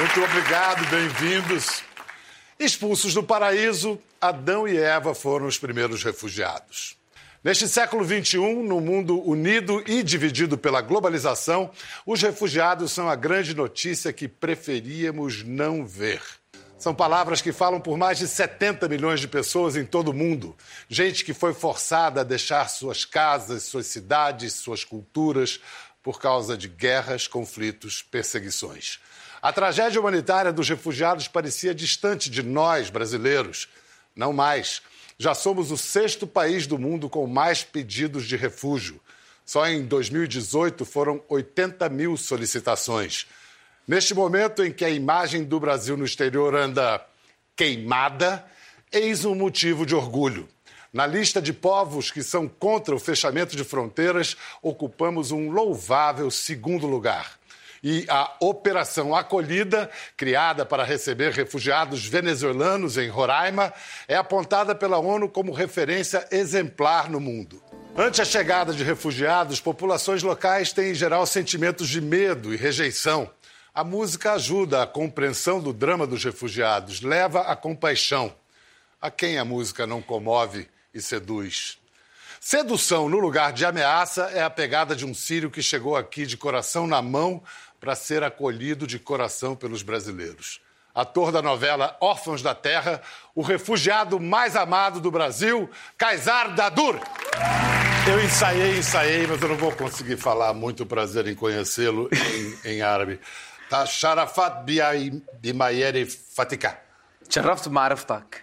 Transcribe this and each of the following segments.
Muito obrigado, bem-vindos. Expulsos do paraíso, Adão e Eva foram os primeiros refugiados. Neste século XXI, no mundo unido e dividido pela globalização, os refugiados são a grande notícia que preferíamos não ver. São palavras que falam por mais de 70 milhões de pessoas em todo o mundo. Gente que foi forçada a deixar suas casas, suas cidades, suas culturas por causa de guerras, conflitos, perseguições. A tragédia humanitária dos refugiados parecia distante de nós, brasileiros. Não mais. Já somos o sexto país do mundo com mais pedidos de refúgio. Só em 2018 foram 80 mil solicitações. Neste momento em que a imagem do Brasil no exterior anda queimada, eis um motivo de orgulho. Na lista de povos que são contra o fechamento de fronteiras, ocupamos um louvável segundo lugar. E a Operação Acolhida, criada para receber refugiados venezuelanos em Roraima, é apontada pela ONU como referência exemplar no mundo. Ante a chegada de refugiados, populações locais têm em geral sentimentos de medo e rejeição. A música ajuda a compreensão do drama dos refugiados, leva a compaixão. A quem a música não comove e seduz? Sedução no lugar de ameaça é a pegada de um sírio que chegou aqui de coração na mão para ser acolhido de coração pelos brasileiros. Ator da novela Órfãos da Terra, o refugiado mais amado do Brasil, Kaysar Dadur. Eu ensaiei, ensaiei, mas eu não vou conseguir falar. Muito prazer em conhecê-lo em, em árabe. Tá? Sharafat Bimayeri Fatika. Sharafat Maraftak.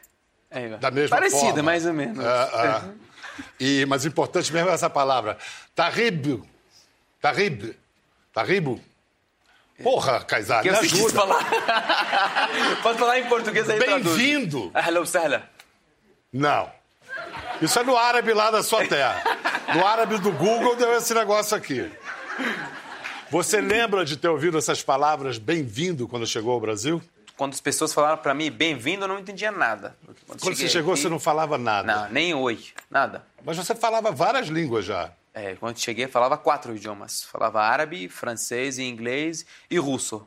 Da mesma Parecida, forma. mais ou menos. É, é. E, mas importante mesmo é essa palavra. Tarib. Tarib. Taribo. Porra, Kaysar, me ajuda. Falar. Posso falar em português aí, Bem-vindo. Ah, sahla. Não. Isso é no árabe lá da sua terra. No árabe do Google deu esse negócio aqui. Você lembra de ter ouvido essas palavras bem-vindo quando chegou ao Brasil? Quando as pessoas falaram para mim bem-vindo, eu não entendia nada. Quando, quando você chegou, aqui... você não falava nada? Não, nem oi, nada. Mas você falava várias línguas já. É, quando cheguei, falava quatro idiomas. Falava árabe, francês, inglês e russo.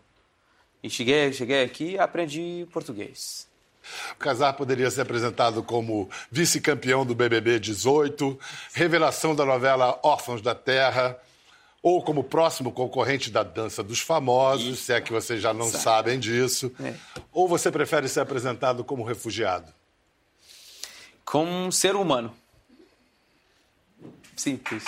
E cheguei, cheguei aqui e aprendi português. O Casar poderia ser apresentado como vice-campeão do BBB 18, revelação da novela Órfãos da Terra, ou como próximo concorrente da Dança dos Famosos, se é que vocês já não sabem disso. É. Ou você prefere ser apresentado como refugiado? Como um ser humano. Simples.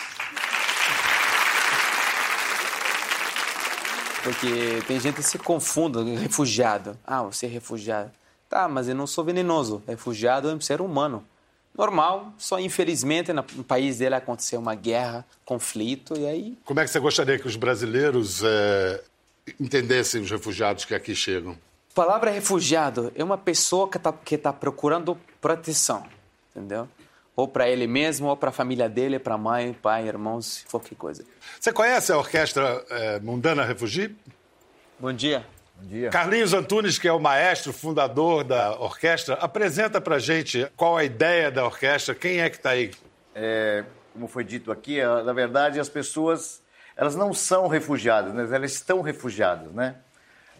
Porque tem gente que se confunde, refugiado. Ah, você é refugiado. Tá, mas eu não sou venenoso. Refugiado é um ser humano. Normal, só infelizmente no país dele aconteceu uma guerra, conflito, e aí Como é que você gostaria que os brasileiros eh, entendessem os refugiados que aqui chegam? A palavra refugiado é uma pessoa que está que tá procurando proteção, entendeu? Ou para ele mesmo, ou para a família dele, para mãe, pai, irmãos, qualquer coisa. Você conhece a orquestra eh, Mundana Refugi? Bom dia. Carlinhos Antunes, que é o maestro, fundador da orquestra, apresenta pra gente qual a ideia da orquestra, quem é que está aí. É, como foi dito aqui, é, na verdade as pessoas elas não são refugiadas, né? elas estão refugiadas, né?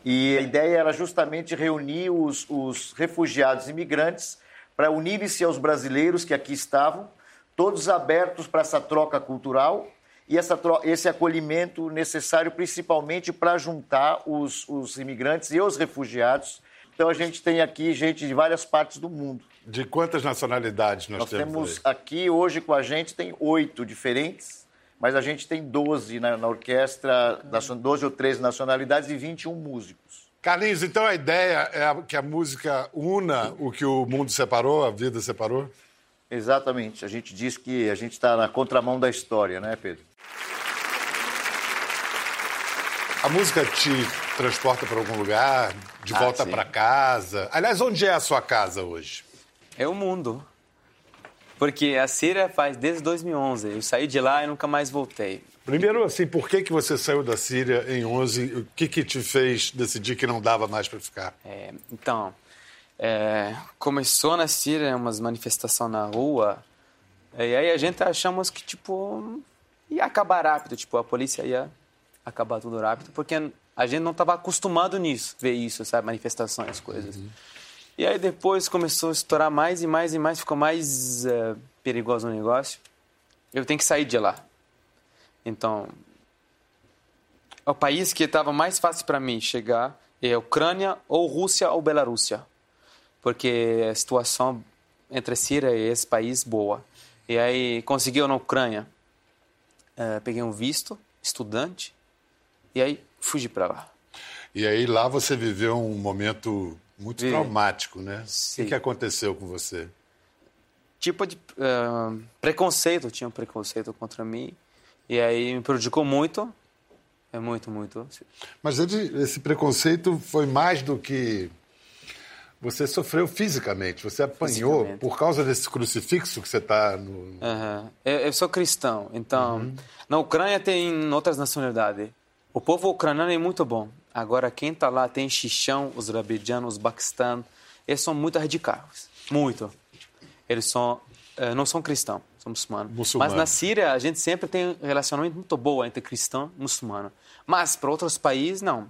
E a ideia era justamente reunir os, os refugiados imigrantes para unirem-se aos brasileiros que aqui estavam, todos abertos para essa troca cultural e essa tro- esse acolhimento necessário principalmente para juntar os, os imigrantes e os refugiados. Então a gente tem aqui gente de várias partes do mundo. De quantas nacionalidades nós, Nós temos aí? aqui hoje com a gente tem oito diferentes, mas a gente tem 12 na, na orquestra, nacion- 12 ou 13 nacionalidades e 21 músicos. Carlinhos, então a ideia é que a música una o que o mundo separou, a vida separou? Exatamente. A gente diz que a gente está na contramão da história, né, Pedro? A música te transporta para algum lugar, de Ah, volta para casa. Aliás, onde é a sua casa hoje? É o mundo. Porque a Síria faz desde 2011. Eu saí de lá e nunca mais voltei. Primeiro, assim, por que, que você saiu da Síria em 11? O que, que te fez decidir que não dava mais para ficar? É, então, é, começou na Síria umas manifestações na rua. E aí a gente achamos que, tipo, ia acabar rápido. Tipo, a polícia ia acabar tudo rápido, porque a gente não estava acostumado nisso, ver isso, sabe? Manifestações, coisas. Uhum. E aí depois começou a estourar mais e mais e mais, ficou mais uh, perigoso o negócio. Eu tenho que sair de lá. Então, o país que estava mais fácil para mim chegar é Ucrânia ou Rússia ou Bielorrússia, porque a situação entre a Síria e esse país boa. E aí conseguiu na Ucrânia, uh, peguei um visto, estudante, e aí fugi para lá. E aí lá você viveu um momento muito traumático, né? Sim. O que, aconteceu com você? Tipo de uh, preconceito, tinha um preconceito contra mim. E aí me prejudicou muito. É muito, muito. Mas ele, esse preconceito foi mais do que você sofreu fisicamente, você apanhou por causa desse crucifixo que você está no. Uhum. Eu, eu, sou cristão, então. Uhum. Na Ucrânia tem outras nacionalidades. O povo ucraniano é muito bom. Agora, quem está lá tem Xixão, os Azerbaijão, Paquistão. Eles são muito radicais. Muito. Eles são, eh, não são cristãos, são muçulmanos. Muçulmano. Mas na Síria, a gente sempre tem um relacionamento muito bom entre cristão e muçulmano. Mas para outros países, não.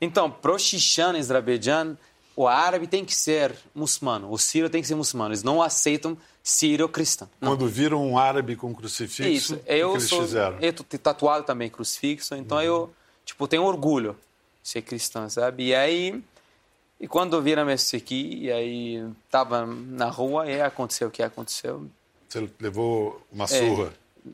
Então, para o Xixão e Azerbaijão, o árabe tem que ser muçulmano, o sírio tem que ser muçulmano. Eles não aceitam sírio cristão. Não. Quando viram um árabe com crucifixo, Isso. Eu o que eles sou, fizeram? Eu tô tatuado também crucifixo, então uhum. eu tipo tenho orgulho de ser cristão, sabe? E aí e quando viram isso aqui, e aí tava na rua e aconteceu o que aconteceu. Você levou uma surra? É,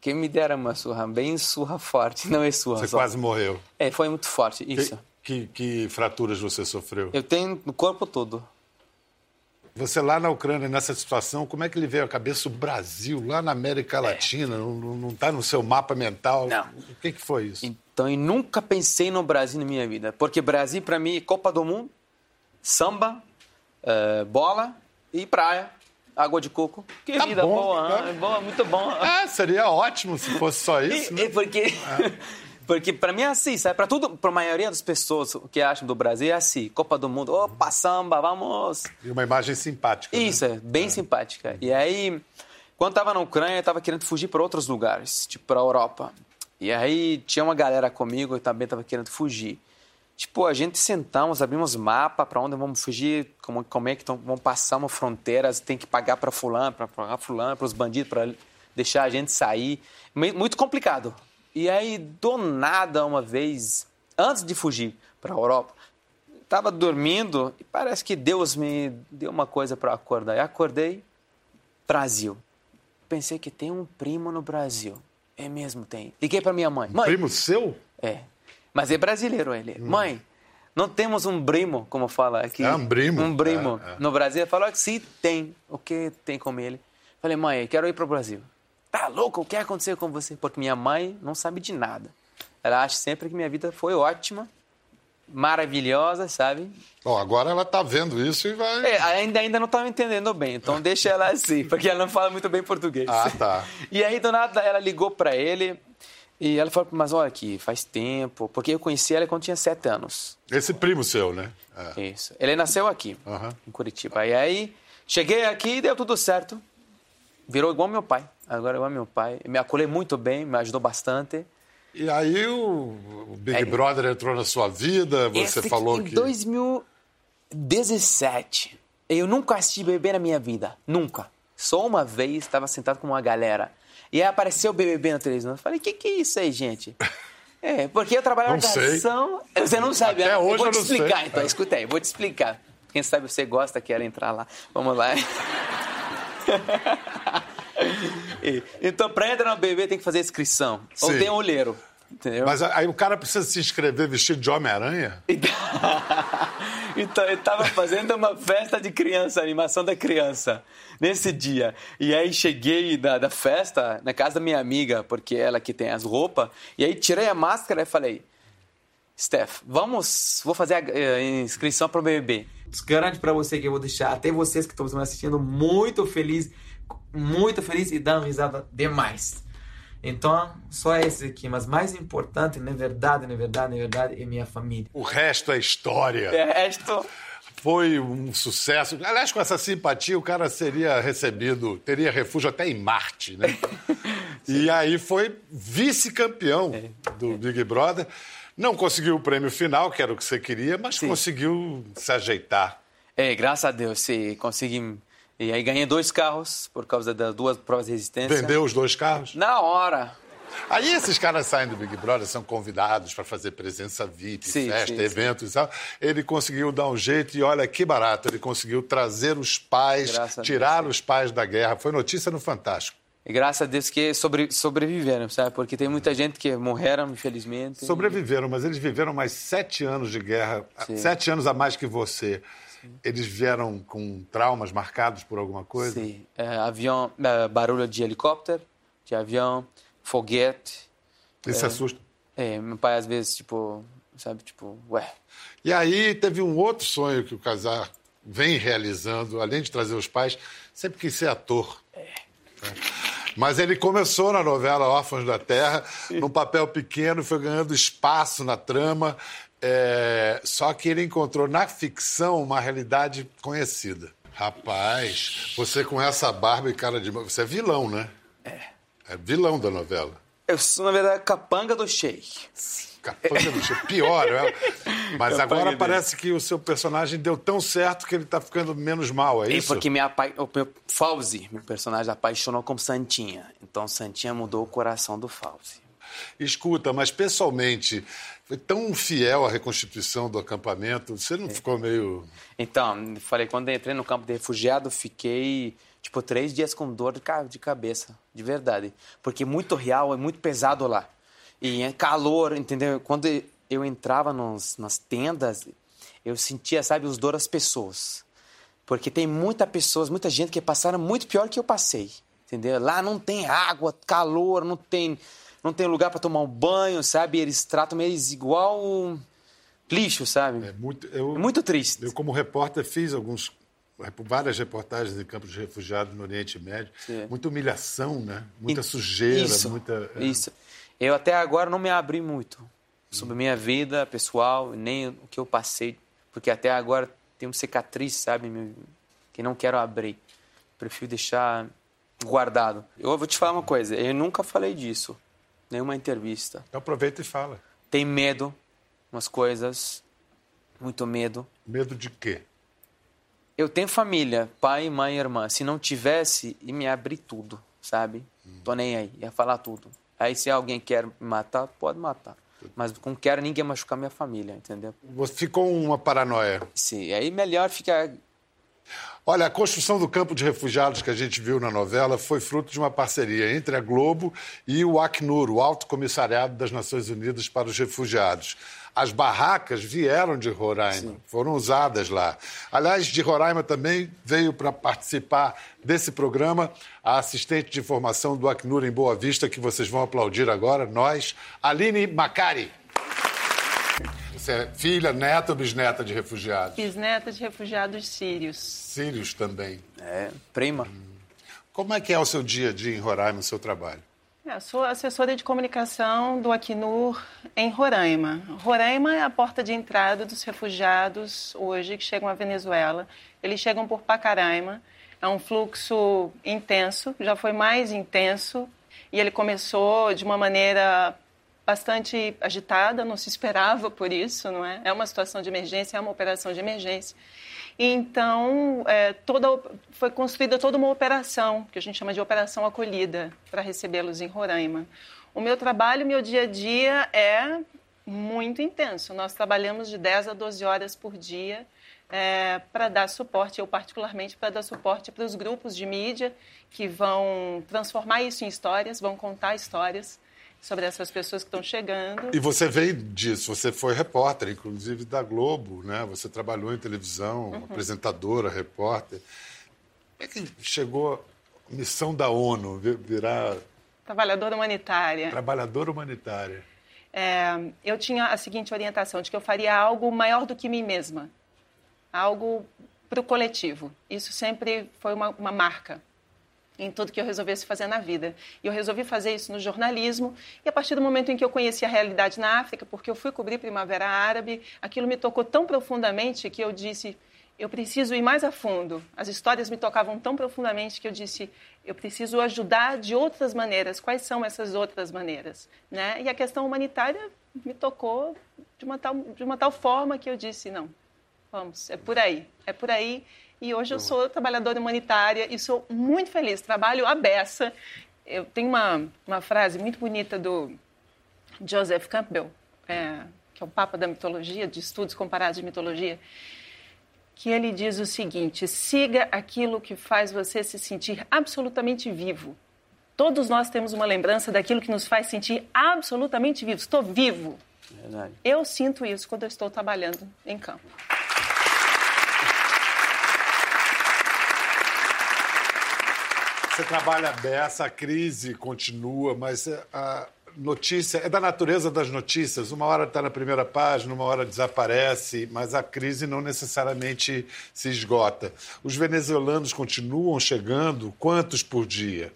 quem me dera uma surra, bem surra forte, não é surra. Você só. quase morreu. É, foi muito forte, isso. Que, que, que fraturas você sofreu? Eu tenho no corpo todo. Você lá na Ucrânia, nessa situação, como é que lhe veio à cabeça o Brasil, lá na América é. Latina? É. Não está no seu mapa mental? Não. O que, que foi isso? Então, eu nunca pensei no Brasil na minha vida. Porque Brasil, para mim, é Copa do Mundo, samba, uh, bola e praia. Água de coco. Que tá vida bom, boa, tá. é boa, muito bom. Ah, seria ótimo se fosse só isso. E, né? porque... Porque para mim é assim, sabe? Para tudo, para a maioria das pessoas que acham do Brasil é assim, Copa do Mundo, opa, samba, vamos. E uma imagem simpática. Né? Isso, né? é bem é. simpática. E aí, quando estava na Ucrânia, eu estava querendo fugir para outros lugares, tipo para a Europa. E aí tinha uma galera comigo que também estava querendo fugir. Tipo, a gente sentamos, abrimos mapa para onde vamos fugir, como, como é que tão, vamos passar uma fronteira, tem que pagar para fulano, para pagar fulano, para os bandidos, para deixar a gente sair. Muito complicado. E aí, do nada, uma vez, antes de fugir para a Europa, estava dormindo e parece que Deus me deu uma coisa para acordar. Eu acordei, Brasil. Pensei que tem um primo no Brasil. É mesmo, tem. Liguei para minha mãe. Um primo seu? É. Mas é brasileiro ele. Hum. Mãe, não temos um primo, como fala aqui. É um primo. Um primo. No Brasil, falou que sim, tem. O que tem com ele? Falei, mãe, quero ir para o Brasil. Tá louco? O que aconteceu com você? Porque minha mãe não sabe de nada. Ela acha sempre que minha vida foi ótima, maravilhosa, sabe? Bom, agora ela tá vendo isso e vai. É, ainda, ainda não estava entendendo bem, então deixa ela assim, porque ela não fala muito bem português. Ah, tá. E aí, do nada, ela ligou para ele e ela falou: Mas olha aqui, faz tempo, porque eu conheci ela quando tinha sete anos. Esse primo seu, né? É. Isso. Ele nasceu aqui, uhum. em Curitiba. E aí, cheguei aqui e deu tudo certo. Virou igual meu pai. Agora igual meu pai. Me acolheu muito bem, me ajudou bastante. E aí o, Big é, Brother entrou na sua vida, você falou em que... Em 2017, eu nunca assisti BBB na minha vida. Nunca. Só uma vez estava sentado com uma galera. E aí apareceu o BBB na televisão. Eu falei, o que, que é isso aí, gente? É, porque eu trabalhava na garçom... Você não sabe. Até eu hoje vou te eu explicar, sei. então. É. Escuta aí, vou te explicar. Quem sabe você gosta, quer entrar lá. Vamos lá. então, para entrar no BBB tem que fazer inscrição. Sim. Ou tem um olheiro. Entendeu? Mas aí o cara precisa se inscrever vestido de Homem-Aranha? então, eu estava fazendo uma festa de criança, animação da criança, nesse dia. E aí cheguei da, da festa na casa da minha amiga, porque ela que tem as roupas, e aí tirei a máscara e falei, Steph, vamos, vou fazer a, a inscrição para o BBB. Garanto para você que eu vou deixar até vocês que estão me assistindo muito feliz muito feliz e dando risada demais. Então, só esse aqui, mas mais importante, na verdade, na verdade, na verdade, é minha família. O resto é história. O resto foi um sucesso. Aliás, com essa simpatia, o cara seria recebido, teria refúgio até em Marte, né? E aí foi vice-campeão é. do Big Brother. Não conseguiu o prêmio final, que era o que você queria, mas sim. conseguiu se ajeitar. É, graças a Deus, sim, consegui. E aí ganhei dois carros por causa das duas provas de resistência. Vendeu os dois carros? Na hora. Aí esses caras saem do Big Brother, são convidados para fazer presença VIP, sim, festa, sim, eventos sim. e tal. Ele conseguiu dar um jeito e olha que barato, ele conseguiu trazer os pais, Graças tirar Deus, os pais da guerra. Foi notícia no Fantástico. E graças a Deus que sobre, sobreviveram, sabe? Porque tem muita gente que morreram, infelizmente. Sobreviveram, mas eles viveram mais sete anos de guerra, sete anos a mais que você. Eles vieram com traumas marcados por alguma coisa? Sim. É, avião, é, barulho de helicóptero, de avião, foguete. Isso é, assusta? É, meu pai às vezes, tipo, sabe, tipo, ué. E aí teve um outro sonho que o casal vem realizando, além de trazer os pais, sempre quis ser ator. É. Mas ele começou na novela Órfãos da Terra, num papel pequeno, foi ganhando espaço na trama. É... Só que ele encontrou na ficção uma realidade conhecida. Rapaz, você com essa barba e cara de. Você é vilão, né? É. É vilão da novela. Eu sou, na verdade, capanga do Sheik. Capanga do Sheik. Pior, né? Mas capanga agora dele. parece que o seu personagem deu tão certo que ele tá ficando menos mal, é, é isso? É porque minha apa... o meu Fauzi, meu personagem, apaixonou com Santinha. Então Santinha mudou o coração do Fauzi. Escuta, mas pessoalmente, foi tão fiel à reconstituição do acampamento, você não é. ficou meio. Então, falei, quando entrei no campo de refugiado, fiquei Tipo, três dias com dor de cabeça, de verdade. Porque muito real, é muito pesado lá. E é calor, entendeu? Quando eu entrava nos, nas tendas, eu sentia, sabe, os dor das pessoas. Porque tem muita pessoas, muita gente que passaram muito pior que eu passei, entendeu? Lá não tem água, calor, não tem, não tem lugar para tomar um banho, sabe? Eles tratam eles igual lixo, sabe? É muito, eu, é muito triste. Eu, como repórter, fiz alguns várias reportagens em campos de refugiados no Oriente Médio. Sim. Muita humilhação, né? Muita sujeira, isso, muita. É... Isso. Eu até agora não me abri muito sobre minha vida pessoal, nem o que eu passei, porque até agora tenho cicatriz, sabe, que não quero abrir. Prefiro deixar guardado. Eu vou te falar uma coisa, eu nunca falei disso, nenhuma entrevista. Então aproveita e fala. Tem medo, umas coisas, muito medo. Medo de quê? Eu tenho família, pai, mãe, irmã. Se não tivesse, ia me abrir tudo, sabe? Hum. Tô nem aí, ia falar tudo. Aí se alguém quer me matar, pode matar. Mas não quero ninguém machucar minha família, entendeu? Ficou uma paranoia. Sim, aí melhor ficar Olha, a construção do campo de refugiados que a gente viu na novela foi fruto de uma parceria entre a Globo e o Acnur, o Alto Comissariado das Nações Unidas para os Refugiados. As barracas vieram de Roraima, Sim. foram usadas lá. Aliás, de Roraima também veio para participar desse programa a assistente de formação do Acnur em Boa Vista, que vocês vão aplaudir agora, nós, Aline Macari. Você é filha, neta ou bisneta de refugiados? Bisneta de refugiados sírios. Sírios também? É, prima. Como é que é o seu dia a dia em Roraima, o seu trabalho? É, sou assessora de comunicação do Acnur em Roraima. Roraima é a porta de entrada dos refugiados hoje que chegam à Venezuela. Eles chegam por Pacaraima. É um fluxo intenso, já foi mais intenso e ele começou de uma maneira bastante agitada, não se esperava por isso, não é? É uma situação de emergência, é uma operação de emergência. Então, é, toda, foi construída toda uma operação, que a gente chama de operação acolhida, para recebê-los em Roraima. O meu trabalho, meu dia a dia é muito intenso. Nós trabalhamos de 10 a 12 horas por dia é, para dar suporte, eu particularmente, para dar suporte para os grupos de mídia que vão transformar isso em histórias, vão contar histórias sobre essas pessoas que estão chegando. E você veio disso, você foi repórter, inclusive da Globo, né? Você trabalhou em televisão, uhum. apresentadora, repórter. Como é que chegou a missão da ONU virar trabalhadora humanitária? Trabalhadora humanitária. É, eu tinha a seguinte orientação de que eu faria algo maior do que mim mesma, algo para o coletivo. Isso sempre foi uma, uma marca em tudo que eu resolvesse fazer na vida. E eu resolvi fazer isso no jornalismo, e a partir do momento em que eu conheci a realidade na África, porque eu fui cobrir Primavera Árabe, aquilo me tocou tão profundamente que eu disse: eu preciso ir mais a fundo. As histórias me tocavam tão profundamente que eu disse, eu preciso ajudar de outras maneiras. Quais são essas outras maneiras? Né? E a questão humanitária me tocou de uma tal, de uma tal forma que eu disse, não, vamos, é por aí, é por aí. E hoje eu sou trabalhadora humanitária e sou muito feliz, trabalho a beça. Eu tenho uma, uma frase muito bonita do Joseph Campbell, é, que é o papa da mitologia, de estudos comparados de mitologia, que ele diz o seguinte: siga aquilo que faz você se sentir absolutamente vivo. Todos nós temos uma lembrança daquilo que nos faz sentir absolutamente vivos. Estou vivo. Verdade. Eu sinto isso quando eu estou trabalhando em campo. Você trabalha dessa, a crise continua, mas a, notícia, é da natureza das notícias. Uma hora está na primeira página, uma hora desaparece, mas a crise não necessariamente se esgota. Os venezuelanos continuam chegando, quantos por dia?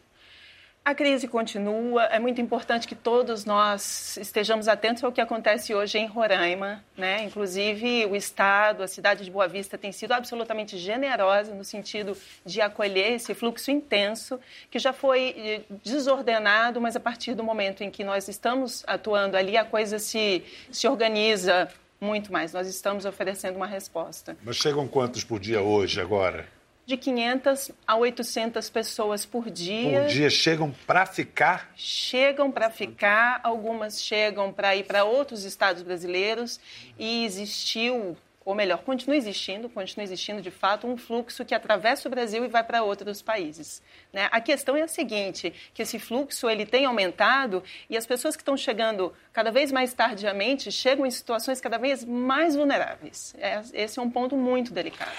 A crise continua. É muito importante que todos nós estejamos atentos ao que acontece hoje em Roraima. Né? Inclusive, o Estado, a cidade de Boa Vista, tem sido absolutamente generosa no sentido de acolher esse fluxo intenso, que já foi eh, desordenado, mas a partir do momento em que nós estamos atuando ali, a coisa se, se organiza muito mais. Nós estamos oferecendo uma resposta. Mas chegam quantos por dia hoje, agora? De 500 a 800 pessoas por dia. Por dia chegam para ficar? Chegam para ficar, algumas chegam para ir para outros estados brasileiros e existiu ou melhor, continua existindo, continua existindo de fato um fluxo que atravessa o Brasil e vai para outros países. Né? A questão é a seguinte, que esse fluxo ele tem aumentado e as pessoas que estão chegando cada vez mais tardiamente chegam em situações cada vez mais vulneráveis. É, esse é um ponto muito delicado.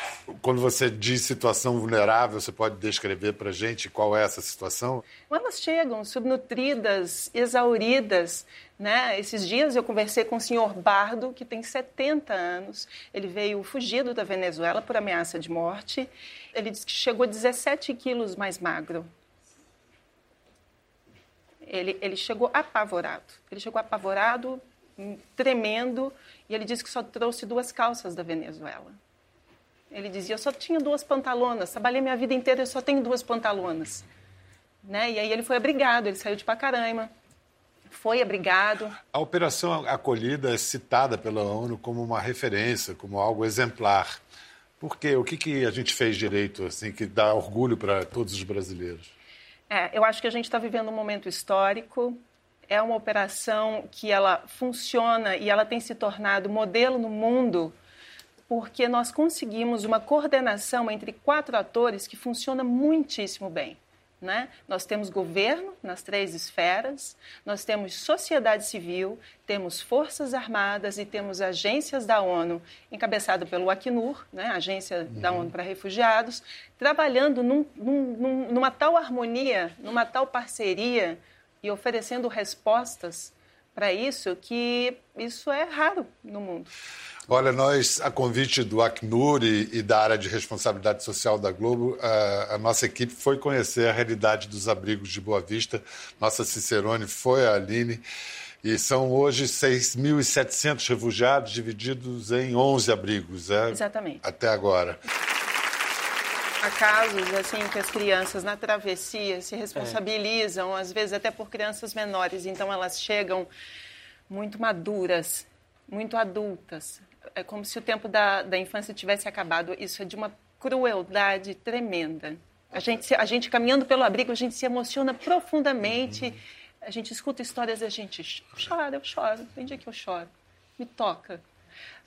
Quando você diz situação vulnerável, você pode descrever para a gente qual é essa situação? Elas chegam subnutridas, exauridas, né? Esses dias eu conversei com o senhor Bardo, que tem 70 anos. Ele veio fugido da Venezuela por ameaça de morte. Ele disse que chegou 17 quilos mais magro. Ele, ele chegou apavorado. Ele chegou apavorado, tremendo, e ele disse que só trouxe duas calças da Venezuela. Ele dizia: Eu só tinha duas pantalonas, trabalhei minha vida inteira, eu só tenho duas pantalonas. Né? E aí ele foi abrigado, ele saiu de Pacaraima foi abrigado. A Operação Acolhida é citada pela ONU como uma referência, como algo exemplar. Por quê? O que, que a gente fez direito, assim, que dá orgulho para todos os brasileiros? É, eu acho que a gente está vivendo um momento histórico. É uma operação que ela funciona e ela tem se tornado modelo no mundo porque nós conseguimos uma coordenação entre quatro atores que funciona muitíssimo bem. Né? Nós temos governo nas três esferas, nós temos sociedade civil, temos forças armadas e temos agências da ONU, encabeçado pelo Acnur, né? Agência uhum. da ONU para Refugiados, trabalhando num, num, numa tal harmonia, numa tal parceria e oferecendo respostas para isso que isso é raro no mundo. Olha, nós, a convite do Acnur e, e da área de responsabilidade social da Globo, a, a, nossa equipe foi conhecer a realidade dos abrigos de Boa Vista. Nossa Cicerone foi a Aline. E são hoje 6.700 refugiados divididos em 11 abrigos. É? Exatamente. Até agora. Há casos assim que as crianças na travessia se responsabilizam, é. às vezes até por crianças menores, então elas chegam muito maduras, muito adultas, é como se o tempo da, da infância tivesse acabado. Isso é de uma crueldade tremenda. A gente, a gente caminhando pelo abrigo, a gente se emociona profundamente. A gente escuta histórias e a gente chora, eu choro. Tem dia que eu choro. Me toca.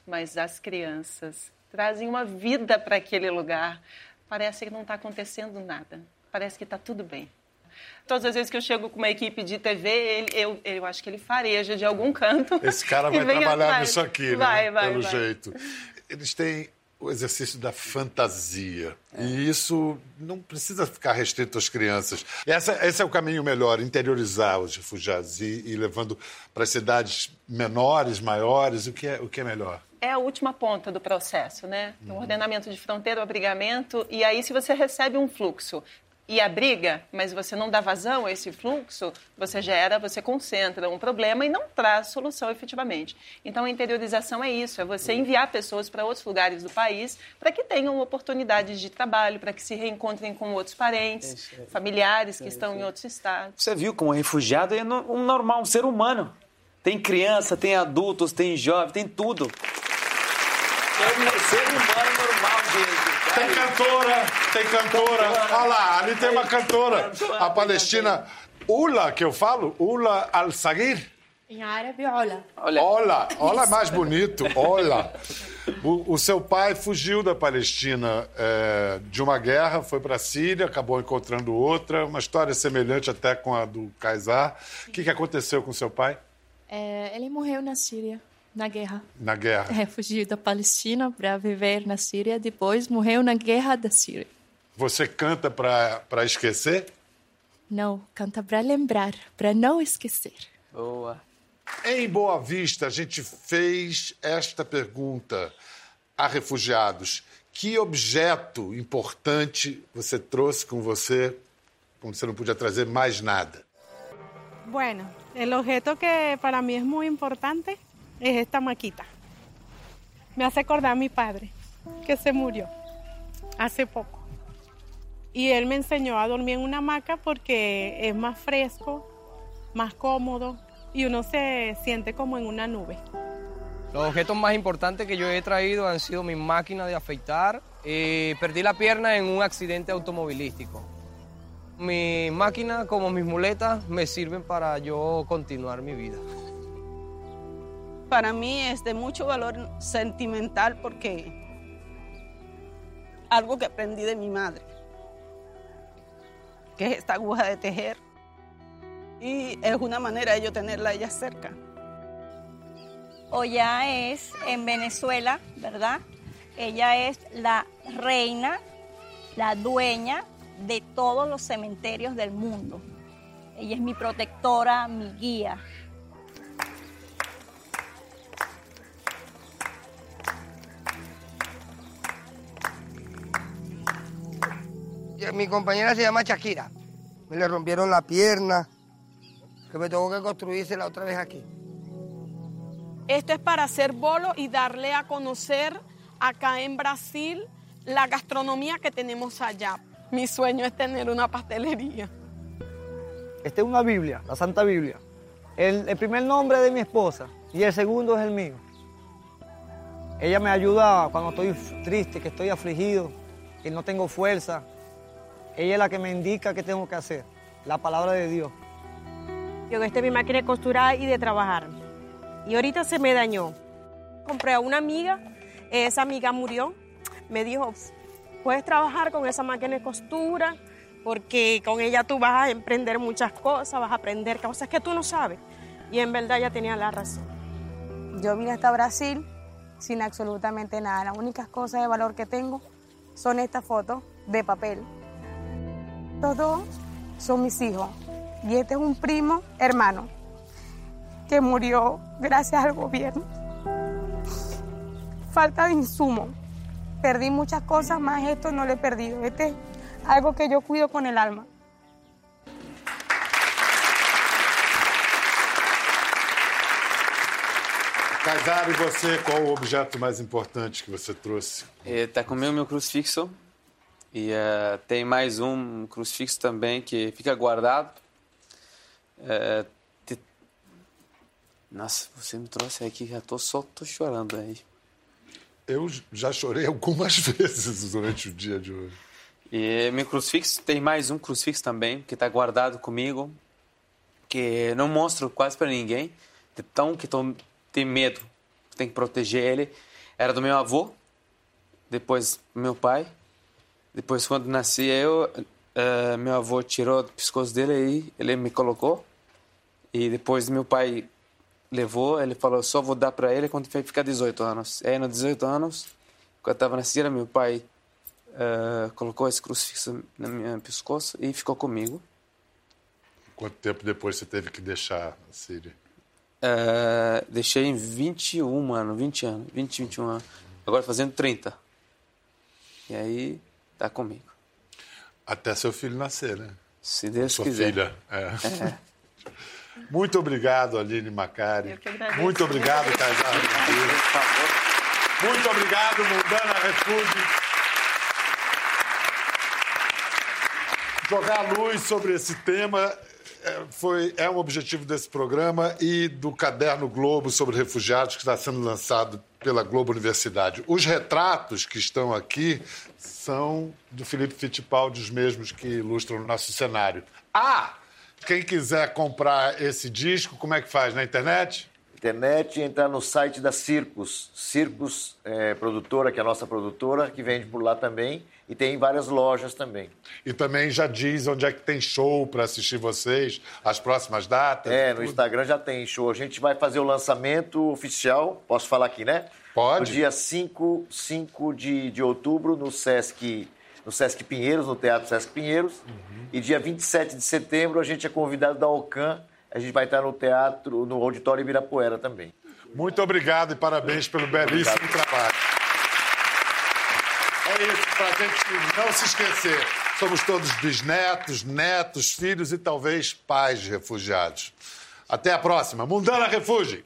Mas as crianças trazem uma vida para aquele lugar. Parece que não está acontecendo nada. Parece que está tudo bem. Todas as vezes que eu chego com uma equipe de TV, ele, eu, eu acho que ele fareja de algum canto. Esse cara vai trabalhar nisso aqui, né? Vai, vai, Pelo vai. jeito. Eles têm o exercício da fantasia. É. E isso não precisa ficar restrito às crianças. Essa, esse é o caminho melhor, interiorizar os refugiados e, e levando para cidades menores, maiores, o que é, o que é melhor? É a última ponta do processo, né? Uhum. O ordenamento de fronteira, o abrigamento, e aí se você recebe um fluxo e abriga, mas você não dá vazão a esse fluxo, você gera, você concentra um problema e não traz solução efetivamente. Então, a interiorização é isso, é você enviar pessoas para outros lugares do país para que tenham oportunidades de trabalho, para que se reencontrem com outros parentes, familiares que estão em outros estados. Você viu como um refugiado é um normal, um ser humano. Tem criança, tem adultos, tem jovens, tem tudo. É um ser humano normal, gente. Tem cantora, tem cantora. Olha lá, ali tem uma cantora. A palestina Ula, que eu falo, Ula Al-Sagir. Em árabe, olha. Olha, olha, olha mais bonito, olha. O, o, seu pai fugiu da Palestina é, de uma guerra, foi para a Síria, acabou encontrando outra, uma história semelhante até com a do Kaysar. O que, que aconteceu com seu pai? É, ele morreu na Síria, na guerra. Na guerra. É, fugiu da Palestina para viver na Síria, depois morreu na guerra da Síria. Você canta para esquecer? Não, canta para lembrar, para não esquecer. Boa. Em Boa Vista, a gente fez esta pergunta a refugiados. Que objeto importante você trouxe com você quando você não podia trazer mais nada? Bueno, el objeto que para mí es muy importante es esta maquita. Me hace acordar a mi padre, que se murió hace poco. Y él me enseñó a dormir en una hamaca porque es más fresco, más cómodo y uno se siente como en una nube. Los objetos más importantes que yo he traído han sido mi máquina de afeitar. y perdí la pierna en un accidente automovilístico. Mi máquina, como mis muletas, me sirven para yo continuar mi vida. Para mí es de mucho valor sentimental porque algo que aprendí de mi madre, que es esta aguja de tejer. Y es una manera de yo tenerla a ella cerca. Oya es en Venezuela, ¿verdad? Ella es la reina, la dueña de todos los cementerios del mundo. Ella es mi protectora, mi guía. Mi compañera se llama Shakira. Me le rompieron la pierna, que me tengo que construirse la otra vez aquí. Esto es para hacer bolo y darle a conocer acá en Brasil la gastronomía que tenemos allá. Mi sueño es tener una pastelería. Esta es una Biblia, la Santa Biblia. El, el primer nombre de mi esposa y el segundo es el mío. Ella me ayuda cuando estoy triste, que estoy afligido, que no tengo fuerza. Ella es la que me indica qué tengo que hacer, la palabra de Dios. Yo esta es mi máquina de costurar y de trabajar. Y ahorita se me dañó. Compré a una amiga, esa amiga murió. Me dijo, puedes trabajar con esa máquina de costura porque con ella tú vas a emprender muchas cosas, vas a aprender cosas que tú no sabes. Y en verdad ella tenía la razón. Yo vine hasta Brasil sin absolutamente nada. Las únicas cosas de valor que tengo son estas fotos de papel. Estos dos son mis hijos. Y este es un primo hermano que murió gracias al gobierno. Falta de insumo. Perdí muchas cosas, más esto no lo he perdido. Este es algo que yo cuido con el alma. Kaysar, e você, qual o objeto mais importante que você trouxe? Está comigo meu crucifixo. E uh, tem mais um crucifixo também que fica guardado. Uh, te... Nossa, você me trouxe aqui, já tô só tô chorando aí. Eu já chorei algumas vezes durante o dia de hoje. E meu crucifixo tem mais um crucifixo também que está guardado comigo, que não mostro quase para ninguém, de tão que tô, tem medo, tem que proteger ele. Era do meu avô, depois meu pai, depois quando nasci eu, uh, meu avô tirou do pescoço dele e ele me colocou. E depois meu pai levou, ele falou, só vou dar para ele quando ficar 18 anos. E aí, nos 18 anos, quando eu estava na Síria, meu pai uh, colocou esse crucifixo no meu pescoço e ficou comigo. Quanto tempo depois você teve que deixar a Síria? Uh, deixei em 21 anos, 20 anos, 20, 21 anos. Agora fazendo 30. E aí, tá comigo. Até seu filho nascer, né? Se Deus Sua quiser. filha. É. Muito obrigado, Aline Macari. Eu que agradeço. Muito obrigado, Ribeiro. Muito obrigado, Mundana Refúgio. Jogar luz sobre esse tema é, foi, é um objetivo desse programa e do Caderno Globo sobre refugiados que está sendo lançado pela Globo Universidade. Os retratos que estão aqui são do Felipe Fittipaldi, os mesmos que ilustram o nosso cenário. Ah! Quem quiser comprar esse disco, como é que faz? Na internet? Internet, entrar no site da Circus. Circus é, Produtora, que é a nossa produtora, que vende por lá também. E tem várias lojas também. E também já diz onde é que tem show para assistir vocês, as próximas datas. É, no. Instagram já tem show. A gente vai fazer o lançamento oficial, posso falar aqui, né? Pode. No dia 5, 5 de, de outubro, no Sesc, no Sesc Pinheiros, no Teatro Sesc Pinheiros. Uhum. E dia 27 de setembro, a gente é convidado da Ocan. A gente vai estar no teatro, no Auditório Ibirapuera também. Muito obrigado e parabéns pelo belíssimo trabalho. É isso, para a gente não se esquecer. Somos todos bisnetos, netos, filhos e talvez pais de refugiados. Até a próxima. Mundana Refúgio!